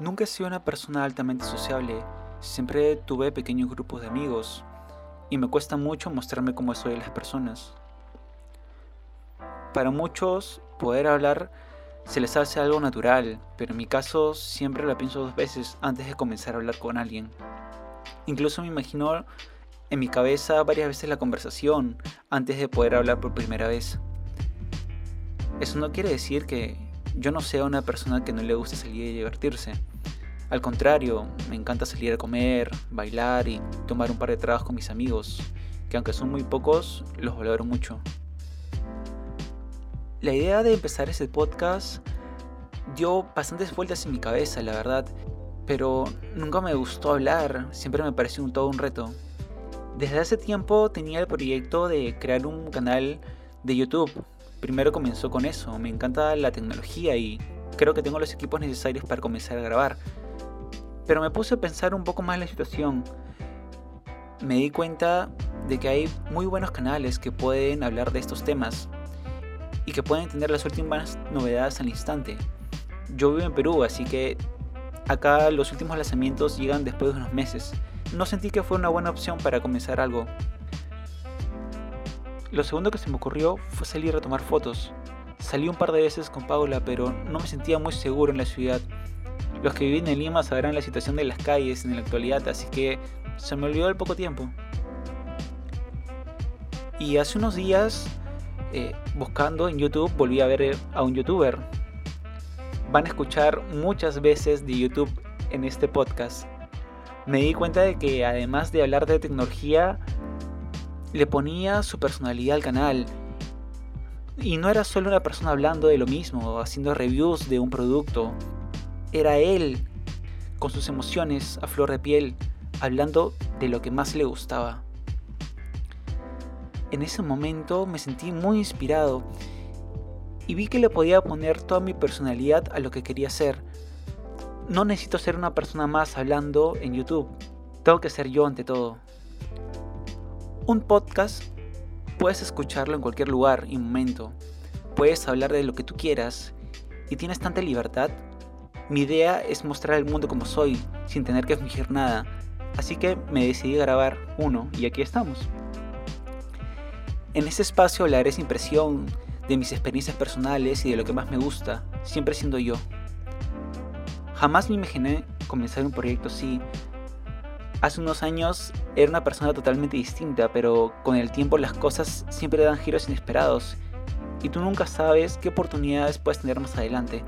Nunca he sido una persona altamente sociable, siempre tuve pequeños grupos de amigos y me cuesta mucho mostrarme como soy las personas. Para muchos, poder hablar se les hace algo natural, pero en mi caso siempre la pienso dos veces antes de comenzar a hablar con alguien. Incluso me imagino en mi cabeza varias veces la conversación antes de poder hablar por primera vez. Eso no quiere decir que yo no sea una persona que no le guste salir y divertirse. Al contrario, me encanta salir a comer, bailar y tomar un par de tragos con mis amigos, que aunque son muy pocos, los valoro mucho. La idea de empezar ese podcast dio bastantes vueltas en mi cabeza, la verdad, pero nunca me gustó hablar, siempre me pareció un todo un reto. Desde hace tiempo tenía el proyecto de crear un canal de YouTube. Primero comenzó con eso, me encanta la tecnología y creo que tengo los equipos necesarios para comenzar a grabar. Pero me puse a pensar un poco más la situación. Me di cuenta de que hay muy buenos canales que pueden hablar de estos temas y que pueden tener las últimas novedades al instante. Yo vivo en Perú, así que acá los últimos lanzamientos llegan después de unos meses. No sentí que fue una buena opción para comenzar algo. Lo segundo que se me ocurrió fue salir a tomar fotos. Salí un par de veces con Paula, pero no me sentía muy seguro en la ciudad. Los que viven en Lima sabrán la situación de las calles en la actualidad, así que se me olvidó el poco tiempo. Y hace unos días eh, buscando en YouTube volví a ver a un youtuber. Van a escuchar muchas veces de YouTube en este podcast. Me di cuenta de que además de hablar de tecnología, le ponía su personalidad al canal. Y no era solo una persona hablando de lo mismo, haciendo reviews de un producto. Era él, con sus emociones a flor de piel, hablando de lo que más le gustaba. En ese momento me sentí muy inspirado y vi que le podía poner toda mi personalidad a lo que quería hacer. No necesito ser una persona más hablando en YouTube, tengo que ser yo ante todo. Un podcast puedes escucharlo en cualquier lugar y momento, puedes hablar de lo que tú quieras y tienes tanta libertad. Mi idea es mostrar el mundo como soy, sin tener que fingir nada, así que me decidí grabar uno y aquí estamos. En este espacio hablaré sin presión de mis experiencias personales y de lo que más me gusta, siempre siendo yo. Jamás me imaginé comenzar un proyecto así. Hace unos años era una persona totalmente distinta, pero con el tiempo las cosas siempre dan giros inesperados y tú nunca sabes qué oportunidades puedes tener más adelante.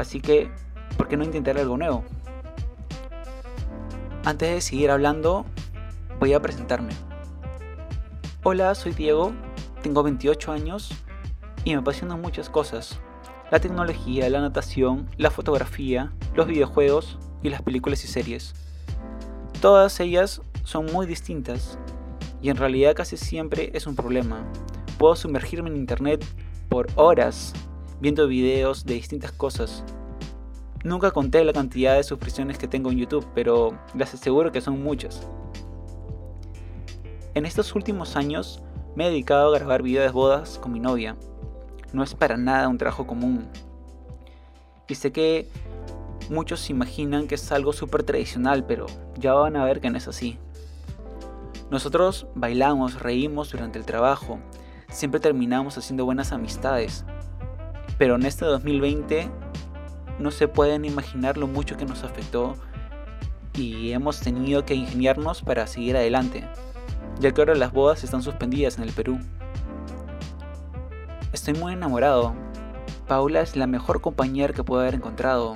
Así que, ¿por qué no intentar algo nuevo? Antes de seguir hablando, voy a presentarme. Hola, soy Diego, tengo 28 años y me apasionan muchas cosas. La tecnología, la natación, la fotografía, los videojuegos y las películas y series. Todas ellas son muy distintas y en realidad casi siempre es un problema. Puedo sumergirme en internet por horas viendo videos de distintas cosas. Nunca conté la cantidad de suscripciones que tengo en YouTube, pero les aseguro que son muchas. En estos últimos años me he dedicado a grabar videos de bodas con mi novia. No es para nada un trabajo común. Y sé que muchos imaginan que es algo súper tradicional, pero ya van a ver que no es así. Nosotros bailamos, reímos durante el trabajo, siempre terminamos haciendo buenas amistades. Pero en este 2020 no se pueden imaginar lo mucho que nos afectó y hemos tenido que ingeniarnos para seguir adelante ya que ahora las bodas están suspendidas en el Perú. Estoy muy enamorado. Paula es la mejor compañera que puedo haber encontrado.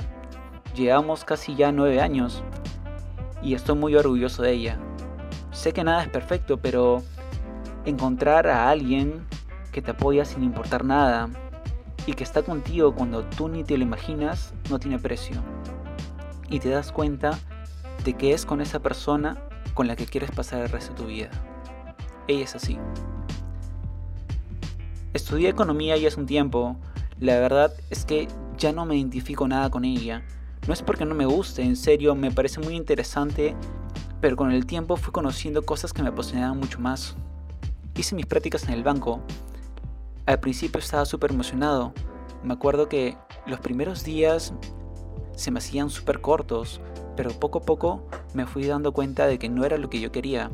Llevamos casi ya nueve años y estoy muy orgulloso de ella. Sé que nada es perfecto, pero encontrar a alguien que te apoya sin importar nada y que está contigo cuando tú ni te lo imaginas no tiene precio. Y te das cuenta de que es con esa persona con la que quieres pasar el resto de tu vida. Ella es así. Estudié economía ya hace un tiempo. La verdad es que ya no me identifico nada con ella. No es porque no me guste, en serio, me parece muy interesante, pero con el tiempo fui conociendo cosas que me apasionaban mucho más. Hice mis prácticas en el banco. Al principio estaba súper emocionado. Me acuerdo que los primeros días se me hacían súper cortos, pero poco a poco me fui dando cuenta de que no era lo que yo quería.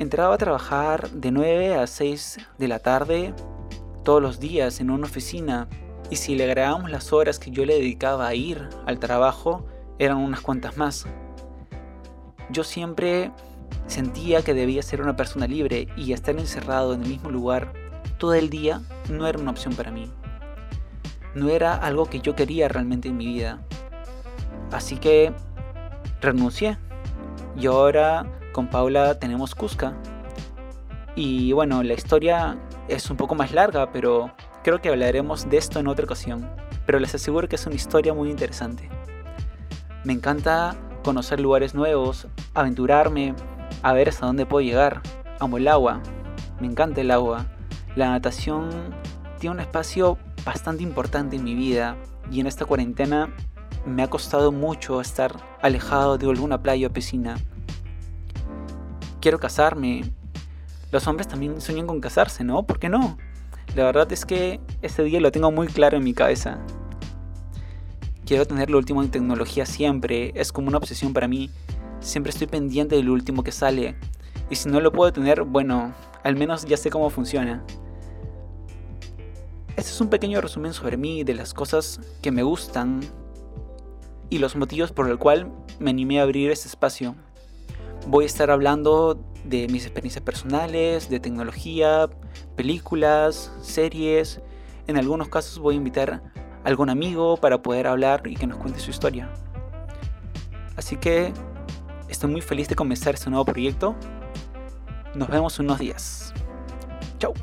Entraba a trabajar de 9 a 6 de la tarde todos los días en una oficina y si le agregamos las horas que yo le dedicaba a ir al trabajo, eran unas cuantas más. Yo siempre sentía que debía ser una persona libre y estar encerrado en el mismo lugar todo el día no era una opción para mí. No era algo que yo quería realmente en mi vida. Así que renuncié. Y ahora con Paula tenemos Cusca. Y bueno, la historia es un poco más larga, pero creo que hablaremos de esto en otra ocasión. Pero les aseguro que es una historia muy interesante. Me encanta conocer lugares nuevos, aventurarme, a ver hasta dónde puedo llegar. Amo el agua, me encanta el agua. La natación tiene un espacio bastante importante en mi vida y en esta cuarentena me ha costado mucho estar alejado de alguna playa o piscina. Quiero casarme. Los hombres también sueñan con casarse, ¿no? ¿Por qué no? La verdad es que este día lo tengo muy claro en mi cabeza. Quiero tener lo último en tecnología siempre, es como una obsesión para mí. Siempre estoy pendiente de lo último que sale. Y si no lo puedo tener, bueno, al menos ya sé cómo funciona. Este es un pequeño resumen sobre mí, de las cosas que me gustan y los motivos por el cual me animé a abrir este espacio. Voy a estar hablando de mis experiencias personales, de tecnología, películas, series. En algunos casos voy a invitar a algún amigo para poder hablar y que nos cuente su historia. Así que estoy muy feliz de comenzar este nuevo proyecto. Nos vemos unos días. Chao.